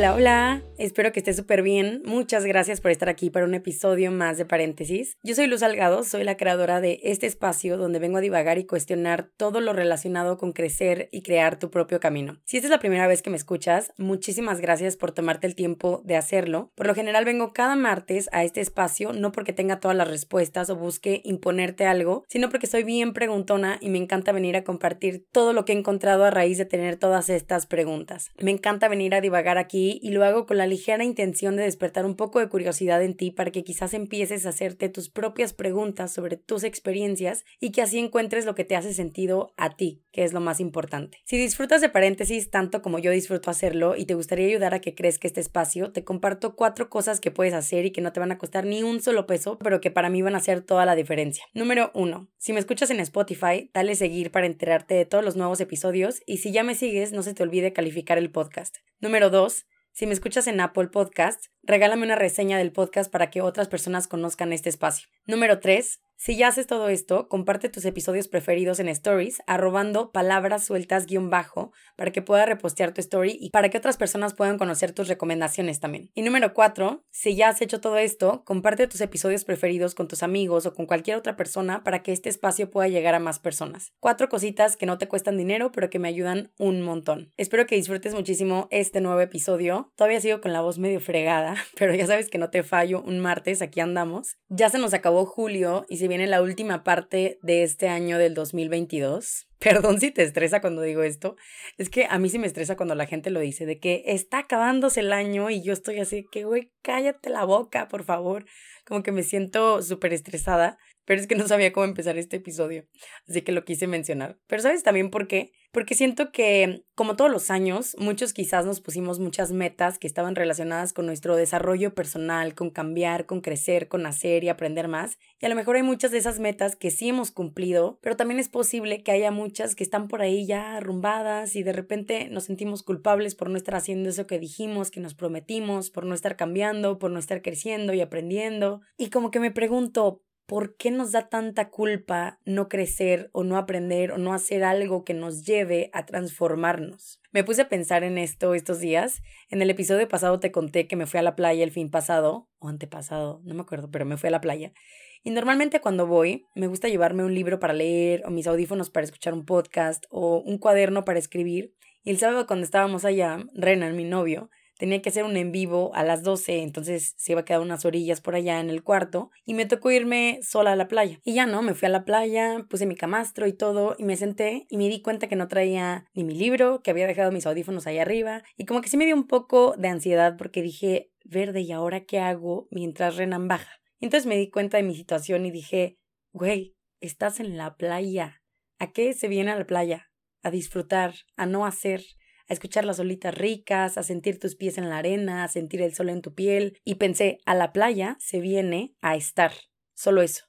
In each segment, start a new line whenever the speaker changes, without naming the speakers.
Hola, hola. Espero que esté súper bien. Muchas gracias por estar aquí para un episodio más de paréntesis. Yo soy Luz Salgado, soy la creadora de este espacio donde vengo a divagar y cuestionar todo lo relacionado con crecer y crear tu propio camino. Si esta es la primera vez que me escuchas, muchísimas gracias por tomarte el tiempo de hacerlo. Por lo general vengo cada martes a este espacio no porque tenga todas las respuestas o busque imponerte algo, sino porque soy bien preguntona y me encanta venir a compartir todo lo que he encontrado a raíz de tener todas estas preguntas. Me encanta venir a divagar aquí y lo hago con la ligera intención de despertar un poco de curiosidad en ti para que quizás empieces a hacerte tus propias preguntas sobre tus experiencias y que así encuentres lo que te hace sentido a ti, que es lo más importante. Si disfrutas de paréntesis tanto como yo disfruto hacerlo y te gustaría ayudar a que crezca este espacio, te comparto cuatro cosas que puedes hacer y que no te van a costar ni un solo peso, pero que para mí van a hacer toda la diferencia. Número uno, si me escuchas en Spotify, dale seguir para enterarte de todos los nuevos episodios y si ya me sigues, no se te olvide calificar el podcast. Número dos, si me escuchas en Apple Podcast, regálame una reseña del podcast para que otras personas conozcan este espacio. Número 3. Si ya haces todo esto, comparte tus episodios preferidos en stories, arrobando palabras sueltas guion bajo, para que pueda repostear tu story y para que otras personas puedan conocer tus recomendaciones también. Y número cuatro, si ya has hecho todo esto, comparte tus episodios preferidos con tus amigos o con cualquier otra persona para que este espacio pueda llegar a más personas. Cuatro cositas que no te cuestan dinero, pero que me ayudan un montón. Espero que disfrutes muchísimo este nuevo episodio. Todavía sigo con la voz medio fregada, pero ya sabes que no te fallo un martes, aquí andamos. Ya se nos acabó julio y si viene la última parte de este año del 2022. Perdón si te estresa cuando digo esto. Es que a mí sí me estresa cuando la gente lo dice, de que está acabándose el año y yo estoy así, que güey, cállate la boca, por favor. Como que me siento súper estresada pero es que no sabía cómo empezar este episodio, así que lo quise mencionar. Pero ¿sabes también por qué? Porque siento que, como todos los años, muchos quizás nos pusimos muchas metas que estaban relacionadas con nuestro desarrollo personal, con cambiar, con crecer, con hacer y aprender más. Y a lo mejor hay muchas de esas metas que sí hemos cumplido, pero también es posible que haya muchas que están por ahí ya arrumbadas y de repente nos sentimos culpables por no estar haciendo eso que dijimos, que nos prometimos, por no estar cambiando, por no estar creciendo y aprendiendo. Y como que me pregunto, ¿por qué nos da tanta culpa no crecer o no aprender o no hacer algo que nos lleve a transformarnos? Me puse a pensar en esto estos días. En el episodio pasado te conté que me fui a la playa el fin pasado, o antepasado, no me acuerdo, pero me fui a la playa. Y normalmente cuando voy, me gusta llevarme un libro para leer, o mis audífonos para escuchar un podcast, o un cuaderno para escribir. Y el sábado cuando estábamos allá, Renan, mi novio, tenía que hacer un en vivo a las 12, entonces se iba a quedar unas orillas por allá en el cuarto y me tocó irme sola a la playa. Y ya no, me fui a la playa, puse mi camastro y todo y me senté y me di cuenta que no traía ni mi libro, que había dejado mis audífonos ahí arriba y como que sí me dio un poco de ansiedad porque dije, verde, ¿y ahora qué hago mientras Renan baja? Y entonces me di cuenta de mi situación y dije, güey, estás en la playa. ¿A qué se viene a la playa? A disfrutar, a no hacer, a escuchar las olitas ricas, a sentir tus pies en la arena, a sentir el sol en tu piel. Y pensé, a la playa se viene a estar. Solo eso.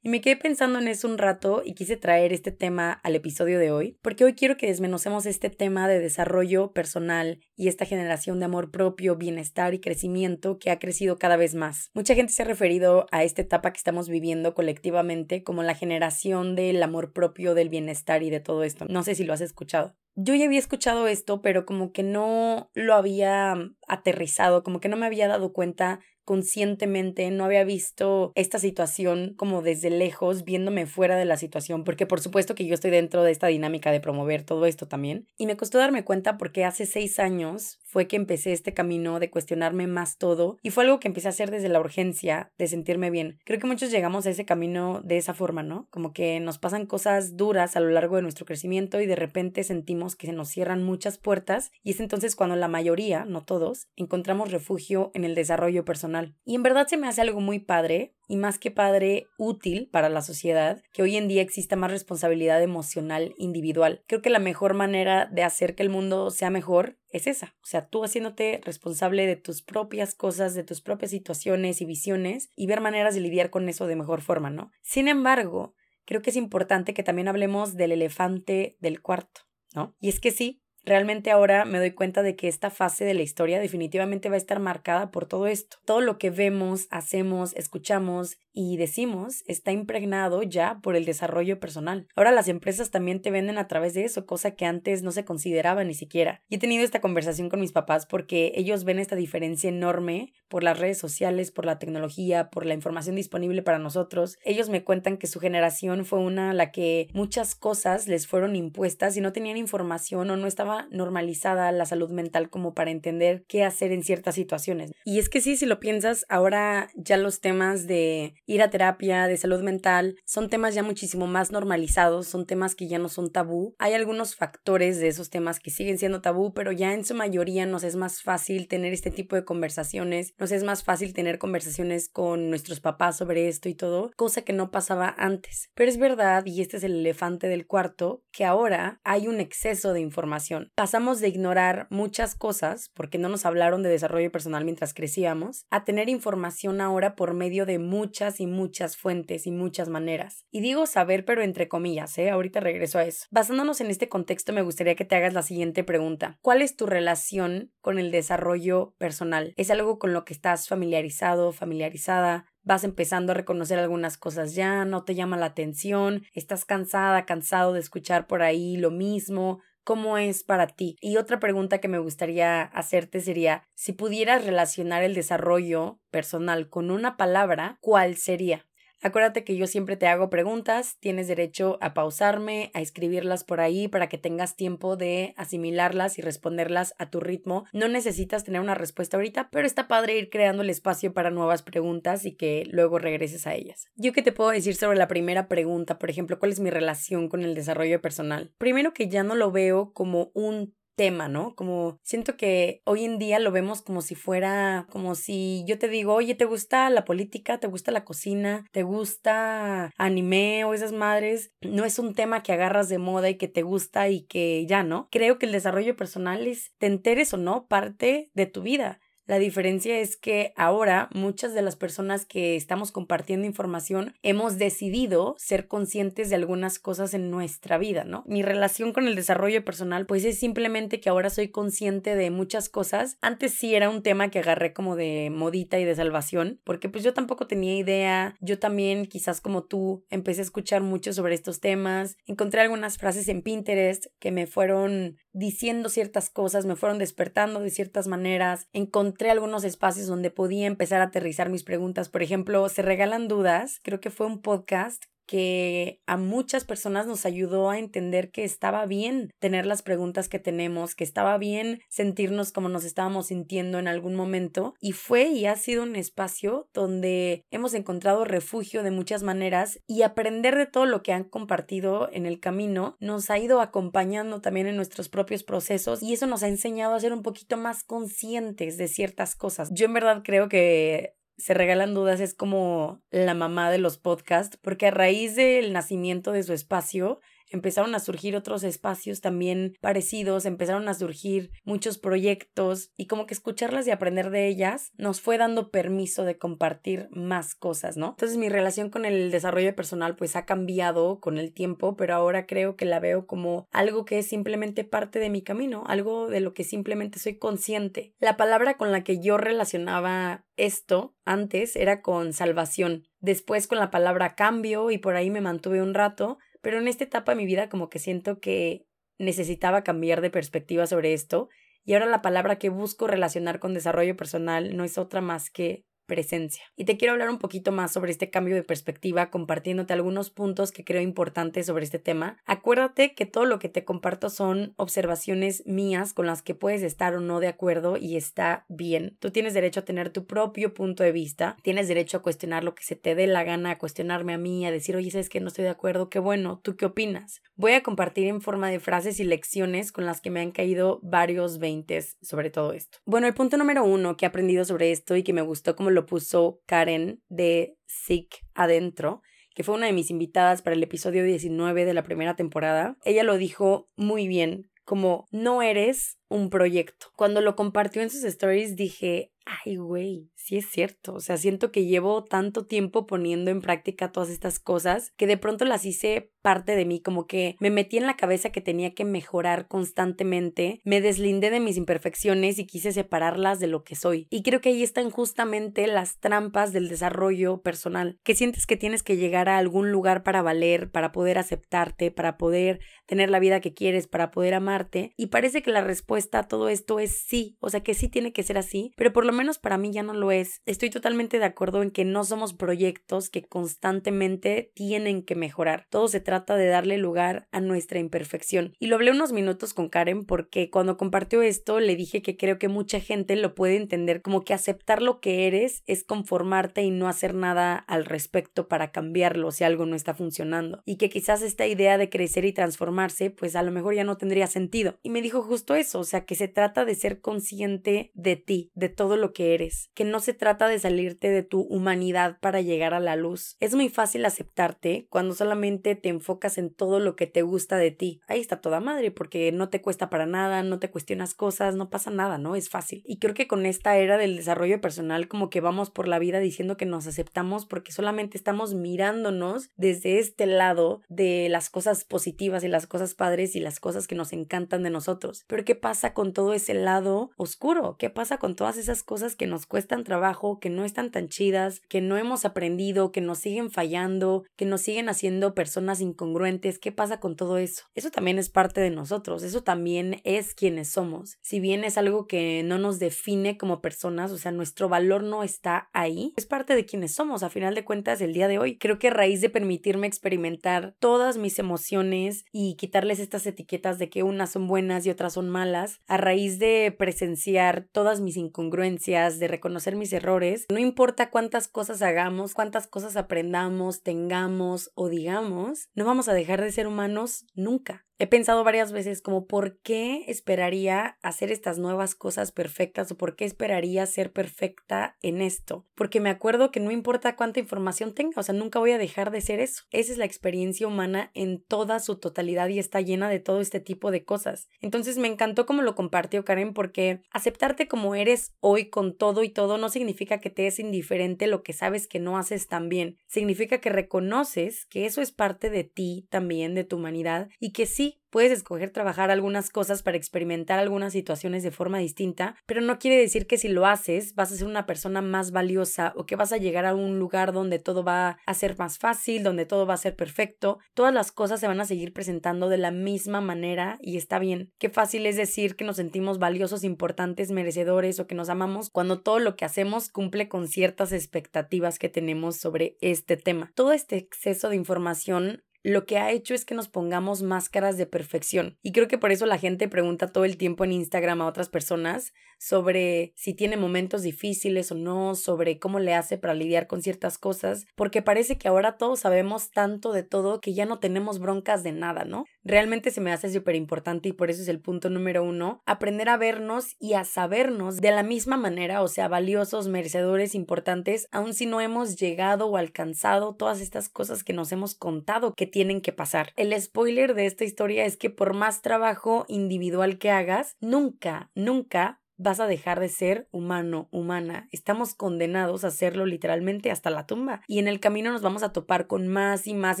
Y me quedé pensando en eso un rato y quise traer este tema al episodio de hoy, porque hoy quiero que desmenocemos este tema de desarrollo personal y esta generación de amor propio, bienestar y crecimiento que ha crecido cada vez más. Mucha gente se ha referido a esta etapa que estamos viviendo colectivamente como la generación del amor propio, del bienestar y de todo esto. No sé si lo has escuchado yo ya había escuchado esto, pero como que no lo había aterrizado, como que no me había dado cuenta conscientemente, no había visto esta situación como desde lejos, viéndome fuera de la situación, porque por supuesto que yo estoy dentro de esta dinámica de promover todo esto también. Y me costó darme cuenta porque hace seis años fue que empecé este camino de cuestionarme más todo y fue algo que empecé a hacer desde la urgencia de sentirme bien. Creo que muchos llegamos a ese camino de esa forma, ¿no? Como que nos pasan cosas duras a lo largo de nuestro crecimiento y de repente sentimos que se nos cierran muchas puertas y es entonces cuando la mayoría, no todos, encontramos refugio en el desarrollo personal. Y en verdad se me hace algo muy padre y más que padre útil para la sociedad que hoy en día exista más responsabilidad emocional individual. Creo que la mejor manera de hacer que el mundo sea mejor es esa, o sea, tú haciéndote responsable de tus propias cosas, de tus propias situaciones y visiones y ver maneras de lidiar con eso de mejor forma, ¿no? Sin embargo, creo que es importante que también hablemos del elefante del cuarto, ¿no? Y es que sí, Realmente ahora me doy cuenta de que esta fase de la historia definitivamente va a estar marcada por todo esto. Todo lo que vemos, hacemos, escuchamos y decimos está impregnado ya por el desarrollo personal. Ahora las empresas también te venden a través de eso, cosa que antes no se consideraba ni siquiera. Y he tenido esta conversación con mis papás porque ellos ven esta diferencia enorme por las redes sociales, por la tecnología, por la información disponible para nosotros. Ellos me cuentan que su generación fue una a la que muchas cosas les fueron impuestas y no tenían información o no estaba normalizada la salud mental como para entender qué hacer en ciertas situaciones. Y es que sí, si lo piensas, ahora ya los temas de ir a terapia, de salud mental, son temas ya muchísimo más normalizados, son temas que ya no son tabú. Hay algunos factores de esos temas que siguen siendo tabú, pero ya en su mayoría nos es más fácil tener este tipo de conversaciones, nos es más fácil tener conversaciones con nuestros papás sobre esto y todo, cosa que no pasaba antes. Pero es verdad, y este es el elefante del cuarto, que ahora hay un exceso de información. Pasamos de ignorar muchas cosas, porque no nos hablaron de desarrollo personal mientras crecíamos, a tener información ahora por medio de muchas y muchas fuentes y muchas maneras. Y digo saber, pero entre comillas, ¿eh? Ahorita regreso a eso. Basándonos en este contexto, me gustaría que te hagas la siguiente pregunta. ¿Cuál es tu relación con el desarrollo personal? ¿Es algo con lo que estás familiarizado, familiarizada? vas empezando a reconocer algunas cosas ya, no te llama la atención, estás cansada, cansado de escuchar por ahí lo mismo, ¿Cómo es para ti? Y otra pregunta que me gustaría hacerte sería, si pudieras relacionar el desarrollo personal con una palabra, ¿cuál sería? Acuérdate que yo siempre te hago preguntas, tienes derecho a pausarme, a escribirlas por ahí para que tengas tiempo de asimilarlas y responderlas a tu ritmo. No necesitas tener una respuesta ahorita, pero está padre ir creando el espacio para nuevas preguntas y que luego regreses a ellas. Yo qué te puedo decir sobre la primera pregunta, por ejemplo, ¿cuál es mi relación con el desarrollo personal? Primero que ya no lo veo como un tema, ¿no? Como siento que hoy en día lo vemos como si fuera, como si yo te digo, oye, ¿te gusta la política? ¿Te gusta la cocina? ¿Te gusta anime o esas madres? No es un tema que agarras de moda y que te gusta y que ya, ¿no? Creo que el desarrollo personal es, te enteres o no, parte de tu vida. La diferencia es que ahora muchas de las personas que estamos compartiendo información hemos decidido ser conscientes de algunas cosas en nuestra vida, ¿no? Mi relación con el desarrollo personal pues es simplemente que ahora soy consciente de muchas cosas. Antes sí era un tema que agarré como de modita y de salvación, porque pues yo tampoco tenía idea. Yo también quizás como tú empecé a escuchar mucho sobre estos temas. Encontré algunas frases en Pinterest que me fueron diciendo ciertas cosas, me fueron despertando de ciertas maneras. Encontré algunos espacios donde podía empezar a aterrizar mis preguntas. Por ejemplo, se regalan dudas. Creo que fue un podcast que a muchas personas nos ayudó a entender que estaba bien tener las preguntas que tenemos, que estaba bien sentirnos como nos estábamos sintiendo en algún momento y fue y ha sido un espacio donde hemos encontrado refugio de muchas maneras y aprender de todo lo que han compartido en el camino nos ha ido acompañando también en nuestros propios procesos y eso nos ha enseñado a ser un poquito más conscientes de ciertas cosas. Yo en verdad creo que se regalan dudas es como la mamá de los podcasts, porque a raíz del nacimiento de su espacio, empezaron a surgir otros espacios también parecidos, empezaron a surgir muchos proyectos y como que escucharlas y aprender de ellas nos fue dando permiso de compartir más cosas, ¿no? Entonces mi relación con el desarrollo personal pues ha cambiado con el tiempo, pero ahora creo que la veo como algo que es simplemente parte de mi camino, algo de lo que simplemente soy consciente. La palabra con la que yo relacionaba esto antes era con salvación, después con la palabra cambio y por ahí me mantuve un rato, pero en esta etapa de mi vida como que siento que necesitaba cambiar de perspectiva sobre esto y ahora la palabra que busco relacionar con desarrollo personal no es otra más que presencia. Y te quiero hablar un poquito más sobre este cambio de perspectiva compartiéndote algunos puntos que creo importantes sobre este tema. Acuérdate que todo lo que te comparto son observaciones mías con las que puedes estar o no de acuerdo y está bien. Tú tienes derecho a tener tu propio punto de vista, tienes derecho a cuestionar lo que se te dé la gana, a cuestionarme a mí, a decir, oye, sabes que no estoy de acuerdo, qué bueno, ¿tú qué opinas? Voy a compartir en forma de frases y lecciones con las que me han caído varios veintes sobre todo esto. Bueno, el punto número uno que he aprendido sobre esto y que me gustó como lo puso Karen de Sick Adentro, que fue una de mis invitadas para el episodio 19 de la primera temporada. Ella lo dijo muy bien, como no eres un proyecto. Cuando lo compartió en sus stories dije, ay, güey, sí es cierto. O sea, siento que llevo tanto tiempo poniendo en práctica todas estas cosas que de pronto las hice parte de mí, como que me metí en la cabeza que tenía que mejorar constantemente, me deslindé de mis imperfecciones y quise separarlas de lo que soy. Y creo que ahí están justamente las trampas del desarrollo personal, que sientes que tienes que llegar a algún lugar para valer, para poder aceptarte, para poder tener la vida que quieres, para poder amarte. Y parece que la respuesta a todo esto es sí, o sea que sí tiene que ser así, pero por lo menos para mí ya no lo es. Estoy totalmente de acuerdo en que no somos proyectos que constantemente tienen que mejorar. Todo se trata de darle lugar a nuestra imperfección. Y lo hablé unos minutos con Karen porque cuando compartió esto le dije que creo que mucha gente lo puede entender como que aceptar lo que eres es conformarte y no hacer nada al respecto para cambiarlo si algo no está funcionando. Y que quizás esta idea de crecer y transformarse pues a lo mejor ya no tendría sentido. Y me dijo justo eso, o sea que se trata de ser consciente de ti, de todo lo que eres, que no se trata de salirte de tu humanidad para llegar a la luz. Es muy fácil aceptarte cuando solamente te enfocas en todo lo que te gusta de ti. Ahí está toda madre, porque no te cuesta para nada, no te cuestionas cosas, no pasa nada, ¿no? Es fácil. Y creo que con esta era del desarrollo personal, como que vamos por la vida diciendo que nos aceptamos porque solamente estamos mirándonos desde este lado de las cosas positivas y las cosas padres y las cosas que nos encantan de nosotros. Pero ¿qué pasa con todo ese lado oscuro? ¿Qué pasa con todas esas cosas? Cosas que nos cuestan trabajo, que no están tan chidas, que no hemos aprendido, que nos siguen fallando, que nos siguen haciendo personas incongruentes. ¿Qué pasa con todo eso? Eso también es parte de nosotros, eso también es quienes somos. Si bien es algo que no nos define como personas, o sea, nuestro valor no está ahí, es parte de quienes somos, a final de cuentas, el día de hoy. Creo que a raíz de permitirme experimentar todas mis emociones y quitarles estas etiquetas de que unas son buenas y otras son malas, a raíz de presenciar todas mis incongruencias, de reconocer mis errores. No importa cuántas cosas hagamos, cuántas cosas aprendamos, tengamos o digamos, no vamos a dejar de ser humanos nunca. He pensado varias veces como por qué esperaría hacer estas nuevas cosas perfectas o por qué esperaría ser perfecta en esto. Porque me acuerdo que no importa cuánta información tenga, o sea, nunca voy a dejar de ser eso. Esa es la experiencia humana en toda su totalidad y está llena de todo este tipo de cosas. Entonces me encantó como lo compartió Karen porque aceptarte como eres hoy con todo y todo no significa que te es indiferente lo que sabes que no haces tan bien. Significa que reconoces que eso es parte de ti también, de tu humanidad y que sí Puedes escoger trabajar algunas cosas para experimentar algunas situaciones de forma distinta, pero no quiere decir que si lo haces vas a ser una persona más valiosa o que vas a llegar a un lugar donde todo va a ser más fácil, donde todo va a ser perfecto. Todas las cosas se van a seguir presentando de la misma manera y está bien. Qué fácil es decir que nos sentimos valiosos, importantes, merecedores o que nos amamos cuando todo lo que hacemos cumple con ciertas expectativas que tenemos sobre este tema. Todo este exceso de información lo que ha hecho es que nos pongamos máscaras de perfección. Y creo que por eso la gente pregunta todo el tiempo en Instagram a otras personas sobre si tiene momentos difíciles o no, sobre cómo le hace para lidiar con ciertas cosas, porque parece que ahora todos sabemos tanto de todo que ya no tenemos broncas de nada, ¿no? Realmente se me hace súper importante y por eso es el punto número uno, aprender a vernos y a sabernos de la misma manera, o sea, valiosos, merecedores, importantes, aun si no hemos llegado o alcanzado todas estas cosas que nos hemos contado que tienen que pasar. El spoiler de esta historia es que por más trabajo individual que hagas, nunca, nunca vas a dejar de ser humano, humana. Estamos condenados a hacerlo literalmente hasta la tumba. Y en el camino nos vamos a topar con más y más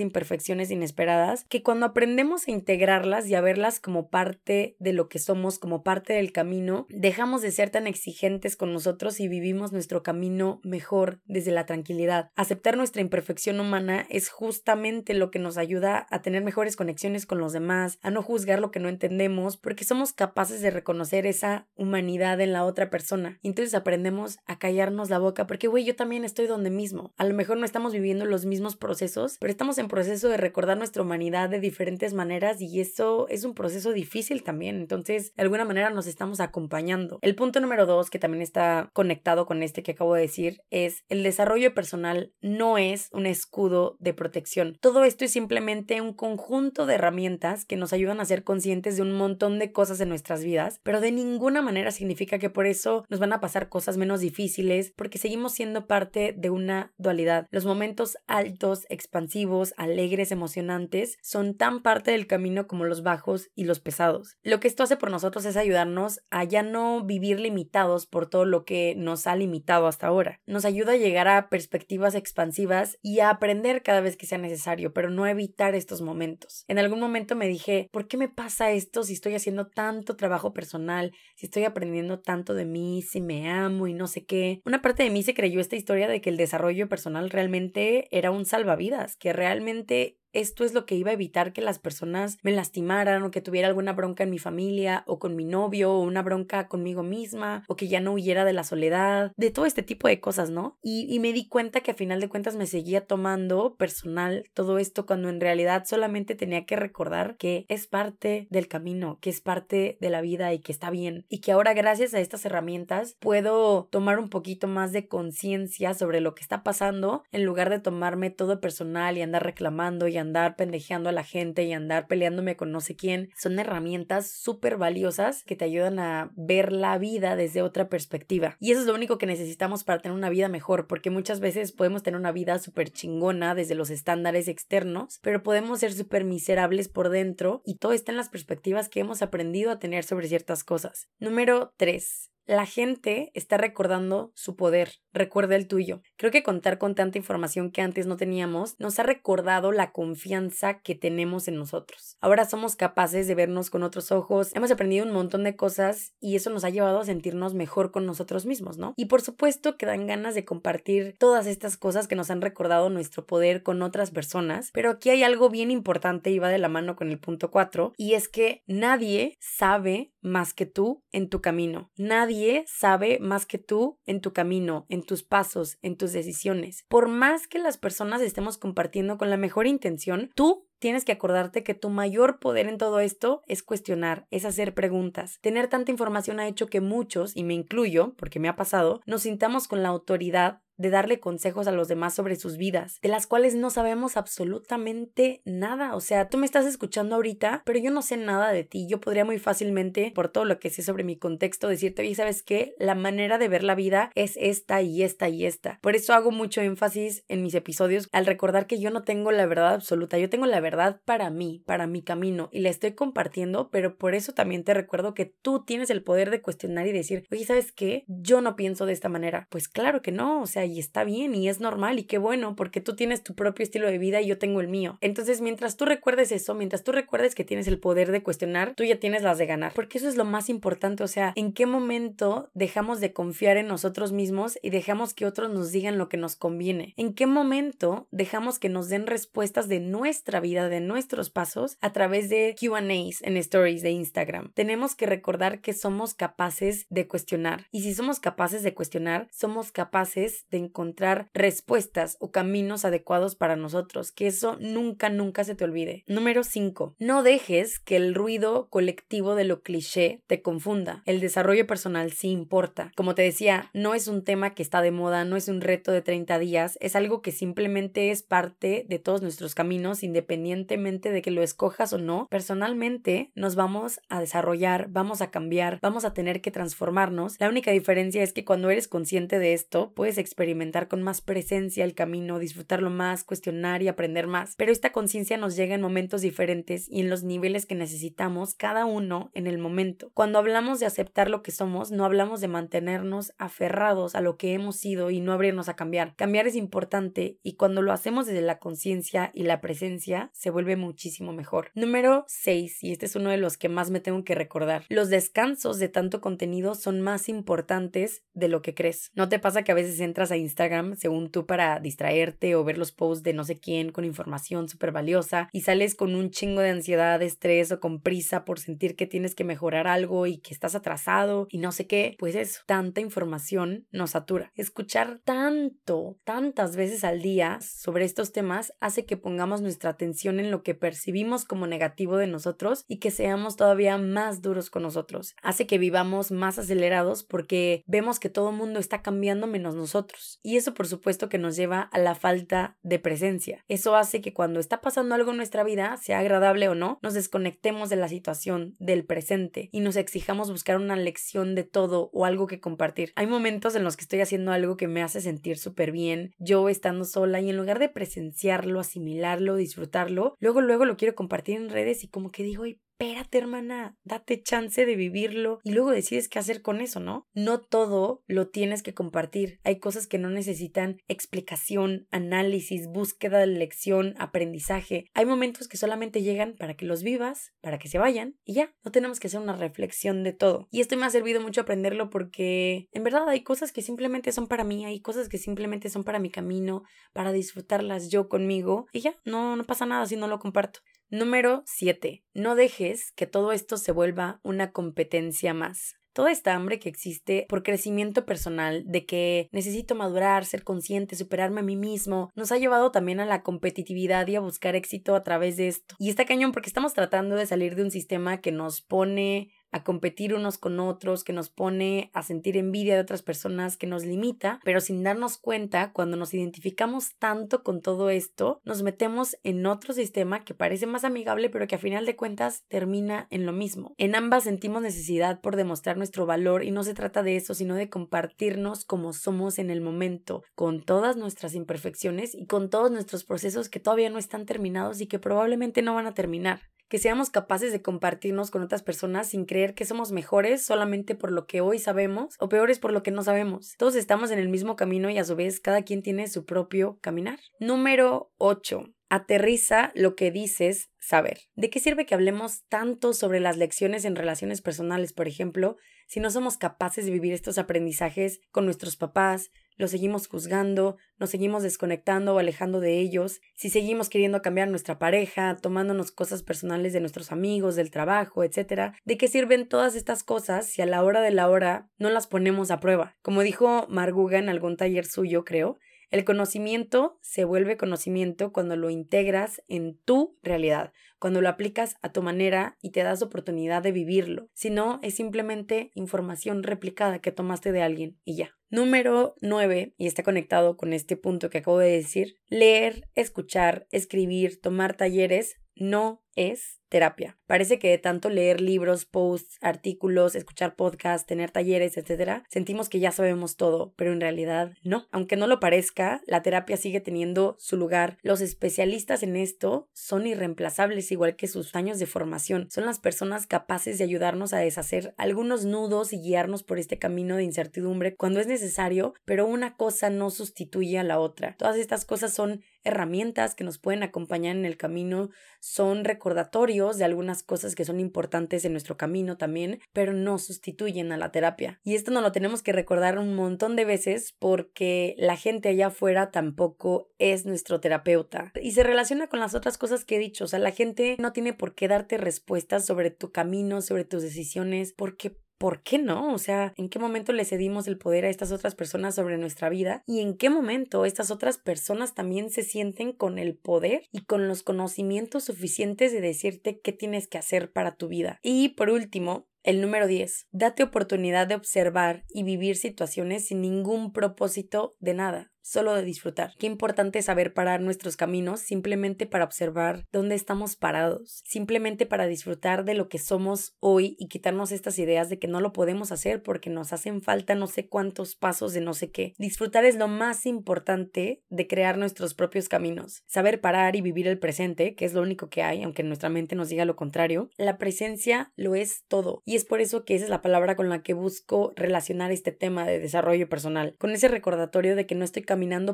imperfecciones inesperadas que cuando aprendemos a integrarlas y a verlas como parte de lo que somos, como parte del camino, dejamos de ser tan exigentes con nosotros y vivimos nuestro camino mejor desde la tranquilidad. Aceptar nuestra imperfección humana es justamente lo que nos ayuda a tener mejores conexiones con los demás, a no juzgar lo que no entendemos, porque somos capaces de reconocer esa humanidad en la otra persona. Entonces aprendemos a callarnos la boca porque, güey, yo también estoy donde mismo. A lo mejor no estamos viviendo los mismos procesos, pero estamos en proceso de recordar nuestra humanidad de diferentes maneras y eso es un proceso difícil también. Entonces, de alguna manera nos estamos acompañando. El punto número dos, que también está conectado con este que acabo de decir, es el desarrollo personal no es un escudo de protección. Todo esto es simplemente un conjunto de herramientas que nos ayudan a ser conscientes de un montón de cosas en nuestras vidas, pero de ninguna manera significa significa que por eso nos van a pasar cosas menos difíciles, porque seguimos siendo parte de una dualidad. Los momentos altos, expansivos, alegres, emocionantes, son tan parte del camino como los bajos y los pesados. Lo que esto hace por nosotros es ayudarnos a ya no vivir limitados por todo lo que nos ha limitado hasta ahora. Nos ayuda a llegar a perspectivas expansivas y a aprender cada vez que sea necesario, pero no evitar estos momentos. En algún momento me dije, ¿por qué me pasa esto si estoy haciendo tanto trabajo personal, si estoy aprendiendo tanto de mí, si me amo y no sé qué? Una parte de mí se creyó esta historia de que el desarrollo personal realmente era un salvavidas, que realmente esto es lo que iba a evitar que las personas me lastimaran o que tuviera alguna bronca en mi familia o con mi novio o una bronca conmigo misma o que ya no huyera de la soledad, de todo este tipo de cosas, ¿no? Y, me di cuenta que a final de cuentas me seguía tomando personal todo esto cuando en realidad solamente tenía que recordar que es parte del camino, que es parte de la vida y que está bien y que ahora gracias a estas herramientas puedo tomar un poquito más de conciencia sobre lo que está pasando en lugar de tomarme todo personal y andar reclamando y andar andar pendejeando a la gente y andar peleándome con no sé quién, son herramientas súper valiosas que te ayudan a ver la vida desde otra perspectiva. Y eso es lo único que necesitamos para tener una vida mejor, porque muchas veces podemos tener una vida súper chingona desde los estándares externos, pero podemos ser súper miserables por dentro y todo está en las perspectivas que hemos aprendido a tener sobre ciertas cosas. Número 3. La gente está recordando su poder, recuerda el tuyo. Creo que contar con tanta información que antes no teníamos nos ha recordado la confianza que tenemos en nosotros. Ahora somos capaces de vernos con otros ojos, hemos aprendido un montón de cosas y eso nos ha llevado a sentirnos mejor con nosotros mismos, ¿no? Y por supuesto que dan ganas de compartir todas estas cosas que nos han recordado nuestro poder con otras personas, pero aquí hay algo bien importante y va de la mano con el punto 4 y es que nadie sabe más que tú en tu camino. Nadie sabe más que tú en tu camino, en tus pasos, en tus decisiones. Por más que las personas estemos compartiendo con la mejor intención, tú tienes que acordarte que tu mayor poder en todo esto es cuestionar, es hacer preguntas. Tener tanta información ha hecho que muchos, y me incluyo, porque me ha pasado, nos sintamos con la autoridad de darle consejos a los demás sobre sus vidas, de las cuales no sabemos absolutamente nada. O sea, tú me estás escuchando ahorita, pero yo no sé nada de ti. Yo podría muy fácilmente, por todo lo que sé sobre mi contexto, decirte, oye, ¿sabes qué? La manera de ver la vida es esta y esta y esta. Por eso hago mucho énfasis en mis episodios al recordar que yo no tengo la verdad absoluta, yo tengo la verdad para mí, para mi camino, y la estoy compartiendo, pero por eso también te recuerdo que tú tienes el poder de cuestionar y decir, oye, ¿sabes qué? Yo no pienso de esta manera. Pues claro que no, o sea, y está bien y es normal y qué bueno porque tú tienes tu propio estilo de vida y yo tengo el mío. Entonces, mientras tú recuerdes eso, mientras tú recuerdes que tienes el poder de cuestionar, tú ya tienes las de ganar, porque eso es lo más importante, o sea, ¿en qué momento dejamos de confiar en nosotros mismos y dejamos que otros nos digan lo que nos conviene? ¿En qué momento dejamos que nos den respuestas de nuestra vida, de nuestros pasos a través de Q&As en stories de Instagram? Tenemos que recordar que somos capaces de cuestionar y si somos capaces de cuestionar, somos capaces de encontrar respuestas o caminos adecuados para nosotros, que eso nunca, nunca se te olvide. Número 5. No dejes que el ruido colectivo de lo cliché te confunda. El desarrollo personal sí importa. Como te decía, no es un tema que está de moda, no es un reto de 30 días, es algo que simplemente es parte de todos nuestros caminos, independientemente de que lo escojas o no. Personalmente nos vamos a desarrollar, vamos a cambiar, vamos a tener que transformarnos. La única diferencia es que cuando eres consciente de esto, puedes experimentar con más presencia el camino, disfrutarlo más, cuestionar y aprender más. Pero esta conciencia nos llega en momentos diferentes y en los niveles que necesitamos cada uno en el momento. Cuando hablamos de aceptar lo que somos, no hablamos de mantenernos aferrados a lo que hemos sido y no abrirnos a cambiar. Cambiar es importante y cuando lo hacemos desde la conciencia y la presencia, se vuelve muchísimo mejor. Número 6, y este es uno de los que más me tengo que recordar. Los descansos de tanto contenido son más importantes de lo que crees. ¿No te pasa que a veces entras a Instagram según tú, para distraerte o ver los posts de no sé quién con información súper valiosa y sales con un chingo de ansiedad, estrés o con prisa por sentir que tienes que mejorar algo y que estás atrasado y no sé qué, pues eso, tanta información nos satura. Escuchar tanto, tantas veces al día sobre estos temas hace que pongamos nuestra atención en lo que percibimos como negativo de nosotros y que seamos todavía más duros con nosotros. Hace que vivamos más acelerados porque vemos que todo el mundo está cambiando menos nosotros Y eso por supuesto que nos lleva a la falta de presencia. Eso hace que cuando está pasando algo en nuestra vida, sea agradable o no, nos desconectemos de la situación, del presente y nos exijamos buscar una lección de todo o algo que compartir. Hay momentos en los que estoy haciendo algo que me hace sentir súper bien, yo estando sola y en lugar de presenciarlo, asimilarlo, disfrutarlo, luego luego lo quiero compartir en redes y como que digo, espérate, hermana, date chance de vivirlo y luego decides qué hacer con eso, ¿no? No todo lo tienes que compartir. Hay cosas que no necesitan explicación, análisis, búsqueda de lección, aprendizaje. Hay momentos que solamente llegan para que los vivas, para que se vayan y ya, no tenemos que hacer una reflexión de todo. Y esto me ha servido mucho aprenderlo porque en verdad hay cosas que simplemente son para mí, hay cosas que simplemente son para mi camino, para disfrutarlas yo conmigo y ya, no, no pasa nada si no lo comparto. Número 7. No dejes que todo esto se vuelva una competencia más. Toda esta hambre que existe por crecimiento personal, de que necesito madurar, ser consciente, superarme a mí mismo, nos ha llevado también a la competitividad y a buscar éxito a través de esto. Y está cañón porque estamos tratando de salir de un sistema que nos pone a competir unos con otros, que nos pone a sentir envidia de otras personas, que nos limita, pero sin darnos cuenta, cuando nos identificamos tanto con todo esto, nos metemos en otro sistema que parece más amigable, pero que a final de cuentas termina en lo mismo. En ambas sentimos necesidad por demostrar nuestro valor y no se trata de eso, sino de compartirnos como somos en el momento, con todas nuestras imperfecciones y con todos nuestros procesos que todavía no están terminados y que probablemente no van a terminar que seamos capaces de compartirnos con otras personas sin creer que somos mejores solamente por lo que hoy sabemos o peores por lo que no sabemos. Todos estamos en el mismo camino y a su vez cada quien tiene su propio caminar. Número 8. Aterriza lo que dices saber. ¿De qué sirve que hablemos tanto sobre las lecciones en relaciones personales, por ejemplo, si no somos capaces de vivir estos aprendizajes con nuestros papás, los seguimos juzgando, nos seguimos desconectando o alejando de ellos, si seguimos queriendo cambiar nuestra pareja, tomándonos cosas personales de nuestros amigos, del trabajo, etc., ¿de qué sirven todas estas cosas si a la hora de la hora no las ponemos a prueba? Como dijo Marguga en algún taller suyo, creo, el conocimiento se vuelve conocimiento cuando lo integras en tu realidad, cuando lo aplicas a tu manera y te das oportunidad de vivirlo. Si no, es simplemente información replicada que tomaste de alguien y ya. Número 9, y está conectado con este punto que acabo de decir, leer, escuchar, escribir, tomar talleres no es terapia. Parece que de tanto leer libros, posts, artículos, escuchar podcasts, tener talleres, etc., sentimos que ya sabemos todo, pero en realidad no. Aunque no lo parezca, la terapia sigue teniendo su lugar. Los especialistas en esto son irreemplazables igual que sus años de formación. Son las personas capaces de ayudarnos a deshacer algunos nudos y guiarnos por este camino de incertidumbre cuando es necesario, pero una cosa no sustituye a la otra. Todas estas cosas son herramientas que nos pueden acompañar en el camino, son recordatorios de algunas cosas que son importantes en nuestro camino también, pero no sustituyen a la terapia. Y esto no lo tenemos que recordar un montón de veces porque la gente allá afuera tampoco es nuestro terapeuta. Y se relaciona con las otras cosas que he dicho, o sea, la gente no tiene por qué darte respuestas sobre tu camino, sobre tus decisiones, porque ¿por qué no? O sea, ¿en qué momento le cedimos el poder a estas otras personas sobre nuestra vida? ¿Y en qué momento estas otras personas también se sienten con el poder y con los conocimientos suficientes de decirte qué tienes que hacer para tu vida? Y por último, el número 10. Date oportunidad de observar y vivir situaciones sin ningún propósito de nada solo de disfrutar. Qué importante saber parar nuestros caminos simplemente para observar dónde estamos parados, simplemente para disfrutar de lo que somos hoy y quitarnos estas ideas de que no lo podemos hacer porque nos hacen falta no sé cuántos pasos de no sé qué. Disfrutar es lo más importante de crear nuestros propios caminos. Saber parar y vivir el presente, que es lo único que hay, aunque nuestra mente nos diga lo contrario, la presencia lo es todo. Y es por eso que esa es la palabra con la que busco relacionar este tema de desarrollo personal, con ese recordatorio de que no estoy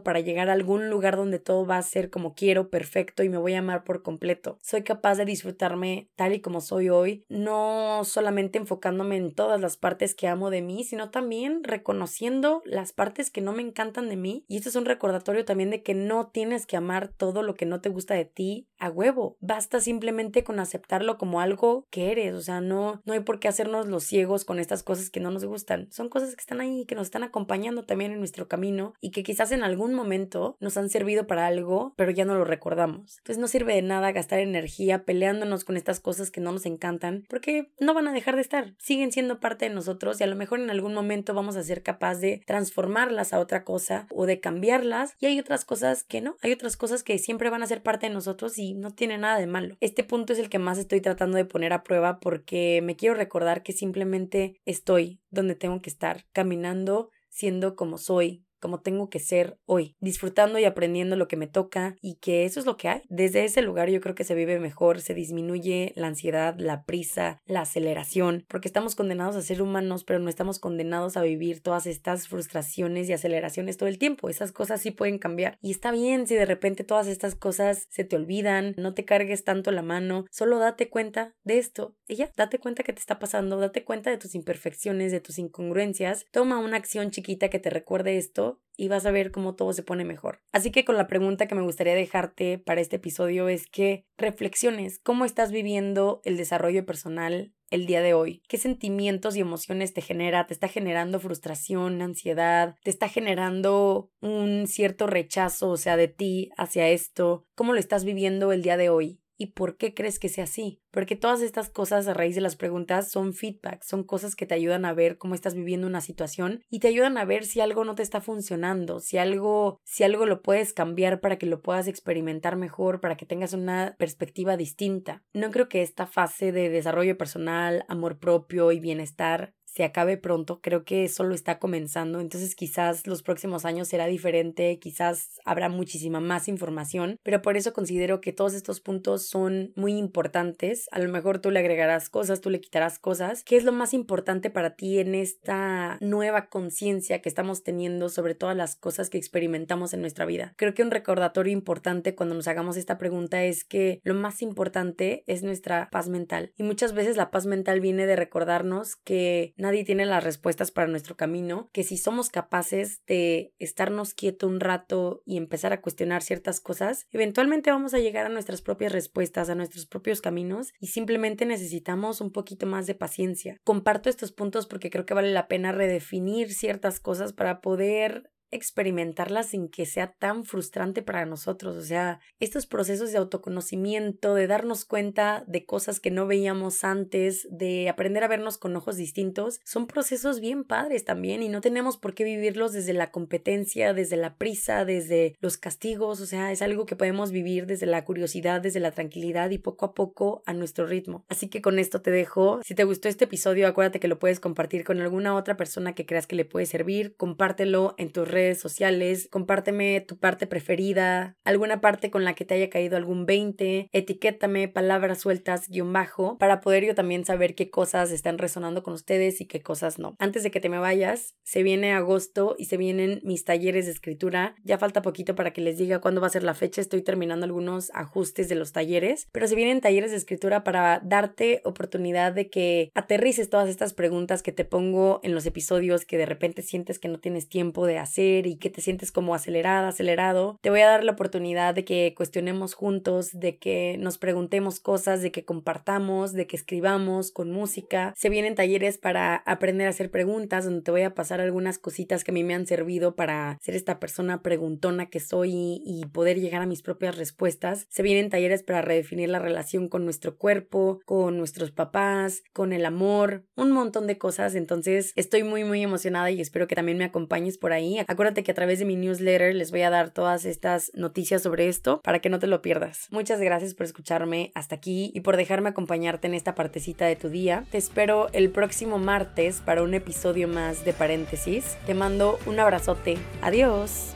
para llegar a algún lugar donde todo va a ser como quiero, perfecto y me voy a amar por completo. Soy capaz de disfrutarme tal y como soy hoy, no solamente enfocándome en todas las partes que amo de mí, sino también reconociendo las partes que no me encantan de mí. Y esto es un recordatorio también de que no tienes que amar todo lo que no te gusta de ti a huevo. Basta simplemente con aceptarlo como algo que eres. O sea, no, no hay por qué hacernos los ciegos con estas cosas que no nos gustan. Son cosas que están ahí, que nos están acompañando también en nuestro camino y que quizás en algún momento nos han servido para algo, pero ya no lo recordamos. Entonces no sirve de nada gastar energía peleándonos con estas cosas que no nos encantan, porque no van a dejar de estar. Siguen siendo parte de nosotros y a lo mejor en algún momento vamos a ser capaz de transformarlas a otra cosa o de cambiarlas. Y hay otras cosas que no. Hay otras cosas que siempre van a ser parte de nosotros y no tiene nada de malo. Este punto es el que más estoy tratando de poner a prueba porque me quiero recordar que simplemente estoy donde tengo que estar, caminando, siendo como soy, como tengo que ser hoy, disfrutando y aprendiendo lo que me toca y que eso es lo que hay. Desde ese lugar yo creo que se vive mejor, se disminuye la ansiedad, la prisa, la aceleración, porque estamos condenados a ser humanos, pero no estamos condenados a vivir todas estas frustraciones y aceleraciones todo el tiempo. Esas cosas sí pueden cambiar y está bien si de repente todas estas cosas se te olvidan, no te cargues tanto la mano, solo date cuenta de esto y ya, date cuenta que te está pasando, date cuenta de tus imperfecciones, de tus incongruencias, toma una acción chiquita que te recuerde esto y vas a ver cómo todo se pone mejor. Así que con la pregunta que me gustaría dejarte para este episodio es que reflexiones cómo estás viviendo el desarrollo personal el día de hoy? ¿Qué sentimientos y emociones te genera? ¿Te está generando frustración, ansiedad? ¿Te está generando un cierto rechazo, o sea, de ti hacia esto? ¿Cómo lo estás viviendo el día de hoy? ¿Y por qué crees que sea así? Porque todas estas cosas a raíz de las preguntas son feedback, son cosas que te ayudan a ver cómo estás viviendo una situación y te ayudan a ver si algo no te está funcionando, si algo, si algo lo puedes cambiar para que lo puedas experimentar mejor, para que tengas una perspectiva distinta. No creo que esta fase de desarrollo personal, amor propio y bienestar se acabe pronto, creo que solo está comenzando, entonces quizás los próximos años será diferente, quizás habrá muchísima más información, pero por eso considero que todos estos puntos son muy importantes, a lo mejor tú le agregarás cosas, tú le quitarás cosas, ¿qué es lo más importante para ti en esta nueva conciencia que estamos teniendo sobre todas las cosas que experimentamos en nuestra vida? Creo que un recordatorio importante cuando nos hagamos esta pregunta es que lo más importante es nuestra paz mental. Y muchas veces la paz mental viene de recordarnos que nadie tiene las respuestas para nuestro camino, que si somos capaces de estarnos quieto un rato y empezar a cuestionar ciertas cosas, eventualmente vamos a llegar a nuestras propias respuestas, a nuestros propios caminos y simplemente necesitamos un poquito más de paciencia. Comparto estos puntos porque creo que vale la pena redefinir ciertas cosas para poder experimentarla sin que sea tan frustrante para nosotros. O sea, estos procesos de autoconocimiento, de darnos cuenta de cosas que no veíamos antes, de aprender a vernos con ojos distintos, son procesos bien padres también y no tenemos por qué vivirlos desde la competencia, desde la prisa, desde los castigos. O sea, es algo que podemos vivir desde la curiosidad, desde la tranquilidad y poco a poco a nuestro ritmo. Así que con esto te dejo. Si te gustó este episodio, acuérdate que lo puedes compartir con alguna otra persona que creas que le puede servir. Compártelo en tus redes sociales, compárteme tu parte preferida, alguna parte con la que te haya caído algún 20, etiquétame palabras sueltas guion bajo para poder yo también saber qué cosas están resonando con ustedes y qué cosas no. Antes de que te me vayas, se viene agosto y se vienen mis talleres de escritura. Ya falta poquito para que les diga cuándo va a ser la fecha, estoy terminando algunos ajustes de los talleres, pero se vienen talleres de escritura para darte oportunidad de que aterrices todas estas preguntas que te pongo en los episodios que de repente sientes que no tienes tiempo de hacer y que te sientes como acelerada, acelerado, te voy a dar la oportunidad de que cuestionemos juntos, de que nos preguntemos cosas, de que compartamos, de que escribamos con música. Se vienen talleres para aprender a hacer preguntas, donde te voy a pasar algunas cositas que a mí me han servido para ser esta persona preguntona que soy y poder llegar a mis propias respuestas. Se vienen talleres para redefinir la relación con nuestro cuerpo, con nuestros papás, con el amor, un montón de cosas. Entonces estoy muy muy emocionada y espero que también me acompañes por ahí. Acuérdate que a través de mi newsletter les voy a dar todas estas noticias sobre esto para que no te lo pierdas. Muchas gracias por escucharme hasta aquí y por dejarme acompañarte en esta partecita de tu día. Te espero el próximo martes para un episodio más de paréntesis. Te mando un abrazote. Adiós.